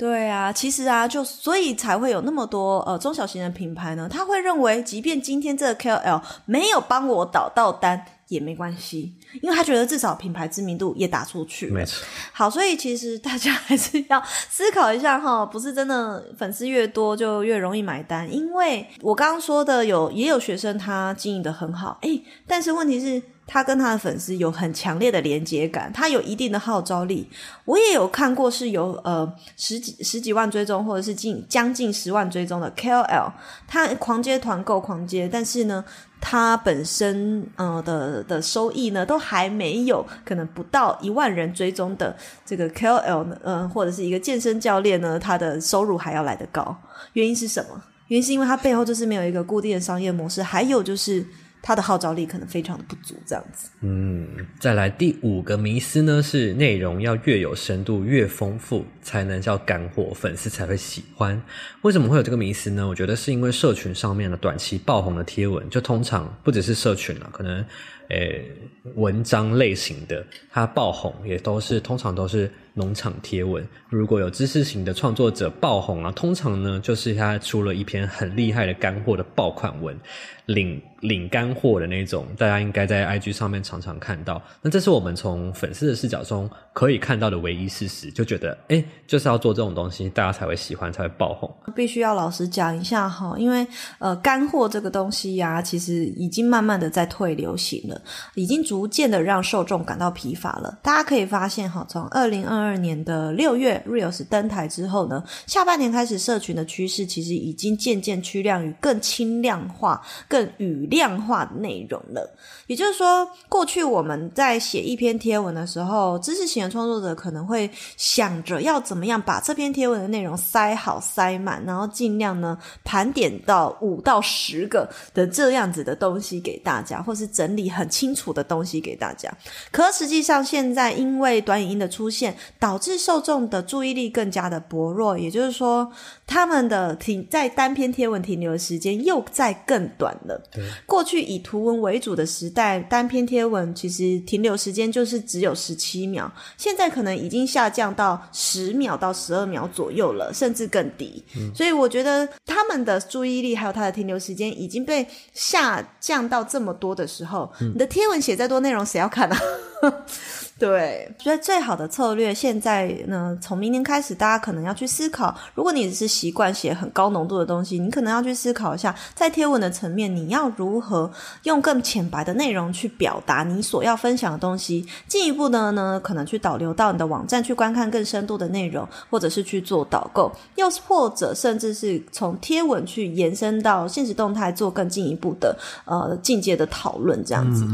对啊，其实啊，就所以才会有那么多呃中小型的品牌呢，他会认为，即便今天这个 KOL 没有帮我导到单也没关系，因为他觉得至少品牌知名度也打出去。没错。好，所以其实大家还是要思考一下哈，不是真的粉丝越多就越容易买单，因为我刚刚说的有也有学生他经营的很好，哎，但是问题是。他跟他的粉丝有很强烈的连接感，他有一定的号召力。我也有看过是有呃十几十几万追踪，或者是近将近十万追踪的 KOL，他狂接团购狂接，但是呢，他本身呃的的收益呢都还没有可能不到一万人追踪的这个 KOL 呢，呃或者是一个健身教练呢，他的收入还要来得高。原因是什么？原因是因为他背后就是没有一个固定的商业模式，还有就是。他的号召力可能非常的不足，这样子。嗯，再来第五个迷思呢，是内容要越有深度、越丰富，才能叫干货，粉丝才会喜欢。为什么会有这个迷思呢？我觉得是因为社群上面的短期爆红的贴文，就通常不只是社群了，可能诶文章类型的，它爆红也都是通常都是。农场贴文，如果有知识型的创作者爆红啊，通常呢就是他出了一篇很厉害的干货的爆款文，领领干货的那种，大家应该在 IG 上面常常看到。那这是我们从粉丝的视角中可以看到的唯一事实，就觉得哎，就是要做这种东西，大家才会喜欢，才会爆红。必须要老实讲一下哈，因为呃干货这个东西呀，其实已经慢慢的在退流行了，已经逐渐的让受众感到疲乏了。大家可以发现哈，从二零二二二年的六月，Reels 登台之后呢，下半年开始，社群的趋势其实已经渐渐趋向于更轻量化、更语量化的内容了。也就是说，过去我们在写一篇贴文的时候，知识型的创作者可能会想着要怎么样把这篇贴文的内容塞好、塞满，然后尽量呢盘点到五到十个的这样子的东西给大家，或是整理很清楚的东西给大家。可实际上，现在因为短影音的出现，导致受众的注意力更加的薄弱，也就是说，他们的停在单篇贴文停留的时间又在更短了。对，过去以图文为主的时代，单篇贴文其实停留时间就是只有十七秒，现在可能已经下降到十秒到十二秒左右了，甚至更低。所以我觉得他们的注意力还有他的停留时间已经被下降到这么多的时候，你的贴文写再多内容，谁要看啊？<laughs> 对，所以最好的策略现在呢，从明年开始，大家可能要去思考，如果你只是习惯写很高浓度的东西，你可能要去思考一下，在贴文的层面，你要如何用更浅白的内容去表达你所要分享的东西。进一步的呢，可能去导流到你的网站去观看更深度的内容，或者是去做导购，又或者甚至是从贴文去延伸到现实动态，做更进一步的呃进阶的讨论，这样子。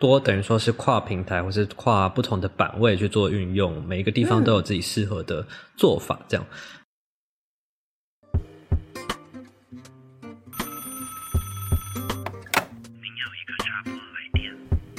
多等于说是跨平台或是跨不同的版位去做运用，每一个地方都有自己适合的做法，这样。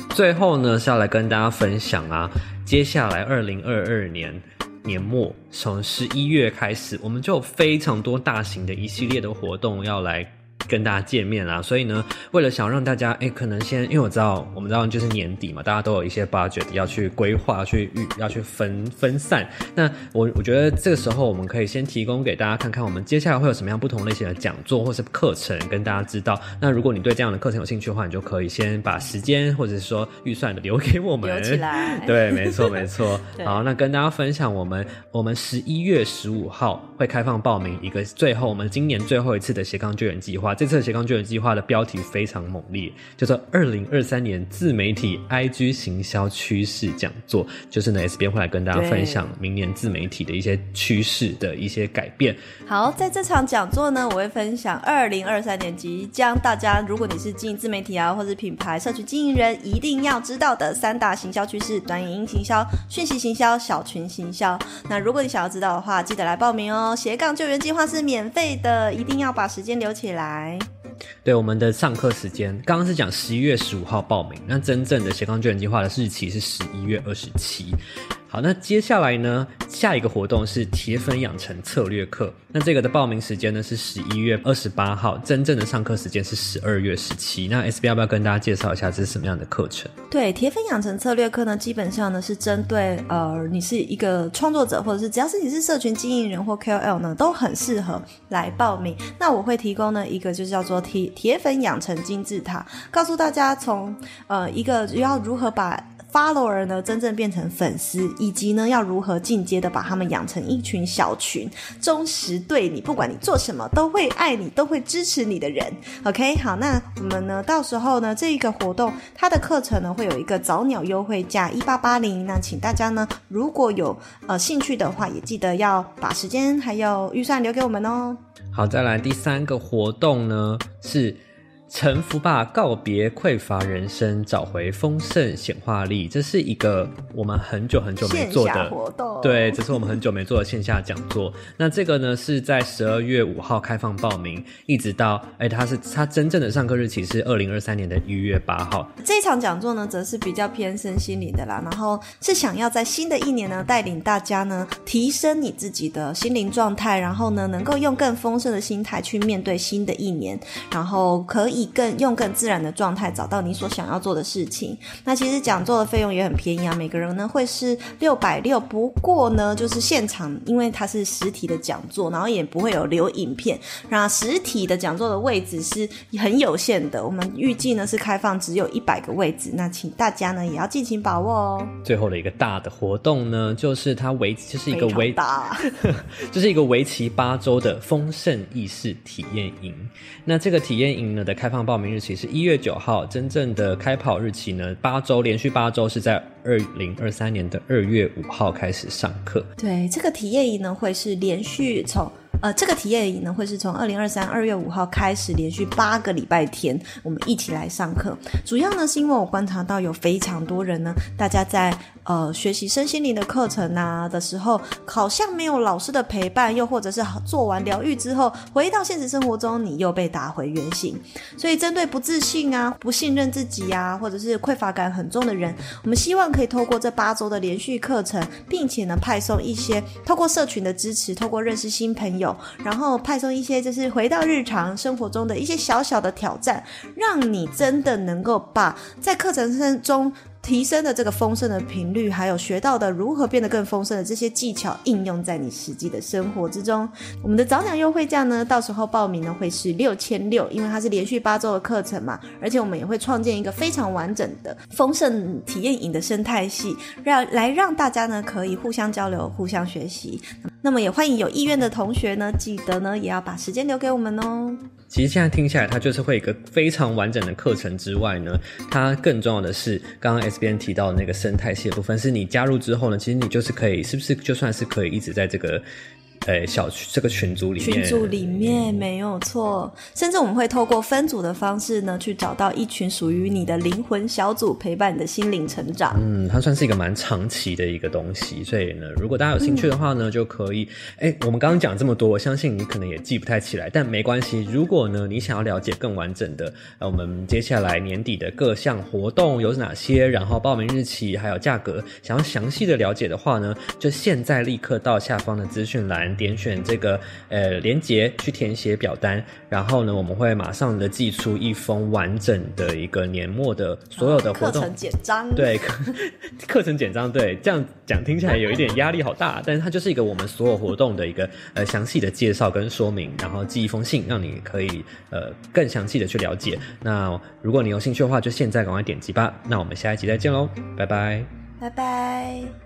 最后呢是要来跟大家分享啊，接下来二零二二年年末从十一月开始，我们就有非常多大型的一系列的活动要来。跟大家见面啦，所以呢，为了想让大家，哎，可能先，因为我知道，我们知道就是年底嘛，大家都有一些 budget 要去规划、去预、要去分分散。那我我觉得这个时候，我们可以先提供给大家看看，我们接下来会有什么样不同类型的讲座或是课程，跟大家知道。那如果你对这样的课程有兴趣的话，你就可以先把时间或者是说预算的留给我们。<laughs> 留起来。对，没错，没错。<laughs> 好，那跟大家分享，我们我们十一月十五号会开放报名一个最后我们今年最后一次的斜杠救援计划。这次的斜杠救援计划的标题非常猛烈，叫做“二零二三年自媒体 IG 行销趋势讲座”。就是呢，S 边会来跟大家分享明年自媒体的一些趋势的一些改变。好，在这场讲座呢，我会分享二零二三年即将大家，如果你是经营自媒体啊，或是品牌社区经营人，一定要知道的三大行销趋势：短影音行销、讯息行销、小群行销。那如果你想要知道的话，记得来报名哦。斜杠救援计划是免费的，一定要把时间留起来。对，我们的上课时间刚刚是讲十一月十五号报名，那真正的斜杠救援计划的日期是十一月二十七。好，那接下来呢，下一个活动是铁粉养成策略课。那这个的报名时间呢是十一月二十八号，真正的上课时间是十二月十七。那 S B 要不要跟大家介绍一下这是什么样的课程？对，铁粉养成策略课呢，基本上呢是针对呃，你是一个创作者，或者是只要是你是社群经营人或 K O L 呢，都很适合来报名。那我会提供呢一个就叫做铁铁粉养成金字塔，告诉大家从呃一个要如何把。Follower 呢，真正变成粉丝，以及呢，要如何进阶的把他们养成一群小群，忠实对你，不管你做什么都会爱你，都会支持你的人。OK，好，那我们呢，到时候呢，这一个活动它的课程呢，会有一个早鸟优惠价一八八零，那请大家呢，如果有呃兴趣的话，也记得要把时间还有预算留给我们哦。好，再来第三个活动呢是。臣服吧，告别匮乏人生，找回丰盛显化力。这是一个我们很久很久没做的活动，对，这是我们很久没做的线下讲座。那这个呢，是在十二月五号开放报名，一直到哎，它是它真正的上课日期是二零二三年的一月八号。这场讲座呢，则是比较偏身心灵的啦，然后是想要在新的一年呢，带领大家呢，提升你自己的心灵状态，然后呢，能够用更丰盛的心态去面对新的一年，然后可以。以更用更自然的状态找到你所想要做的事情。那其实讲座的费用也很便宜啊，每个人呢会是六百六。不过呢，就是现场，因为它是实体的讲座，然后也不会有留影片。那实体的讲座的位置是很有限的，我们预计呢是开放只有一百个位置。那请大家呢也要尽情把握哦。最后的一个大的活动呢，就是它围就是一个为大，<laughs> 就是一个为期八周的丰盛意识体验营。那这个体验营呢的开放报名日期是一月九号，真正的开跑日期呢，八周连续八周是在二零二三年的二月五号开始上课。对，这个体验营呢会是连续从呃，这个体验营呢会是从二零二三二月五号开始，连续八个礼拜天，我们一起来上课。主要呢是因为我观察到有非常多人呢，大家在呃学习身心灵的课程啊的时候，好像没有老师的陪伴，又或者是做完疗愈之后，回到现实生活中，你又被打回原形。所以针对不自信啊、不信任自己啊，或者是匮乏感很重的人，我们希望可以透过这八周的连续课程，并且呢派送一些透过社群的支持，透过认识新朋友，然后派送一些就是回到日常生活中的一些小小的挑战，让你真的能够把在课程中。提升的这个丰盛的频率，还有学到的如何变得更丰盛的这些技巧，应用在你实际的生活之中。我们的早鸟优惠价呢，到时候报名呢会是六千六，因为它是连续八周的课程嘛，而且我们也会创建一个非常完整的丰盛体验营的生态系，让来让大家呢可以互相交流、互相学习。那么也欢迎有意愿的同学呢，记得呢也要把时间留给我们哦。其实现在听下来，它就是会一个非常完整的课程之外呢，它更重要的是，刚刚 S B N 提到的那个生态系的部分，是你加入之后呢，其实你就是可以，是不是就算是可以一直在这个。呃，小区这个群组里面，群组里面没有错，甚至我们会透过分组的方式呢，去找到一群属于你的灵魂小组，陪伴你的心灵成长。嗯，它算是一个蛮长期的一个东西，所以呢，如果大家有兴趣的话呢，就可以。哎，我们刚刚讲这么多，我相信你可能也记不太起来，但没关系。如果呢，你想要了解更完整的，呃，我们接下来年底的各项活动有哪些，然后报名日期还有价格，想要详细的了解的话呢，就现在立刻到下方的资讯栏。点选这个呃连接去填写表单，然后呢，我们会马上的寄出一封完整的一个年末的所有的活动课程简章。对，<laughs> 课程简章，对，这样讲听起来有一点压力好大，但是它就是一个我们所有活动的一个呃详细的介绍跟说明，然后寄一封信，让你可以呃更详细的去了解。那如果你有兴趣的话，就现在赶快点击吧。那我们下一集再见喽，拜拜，拜拜。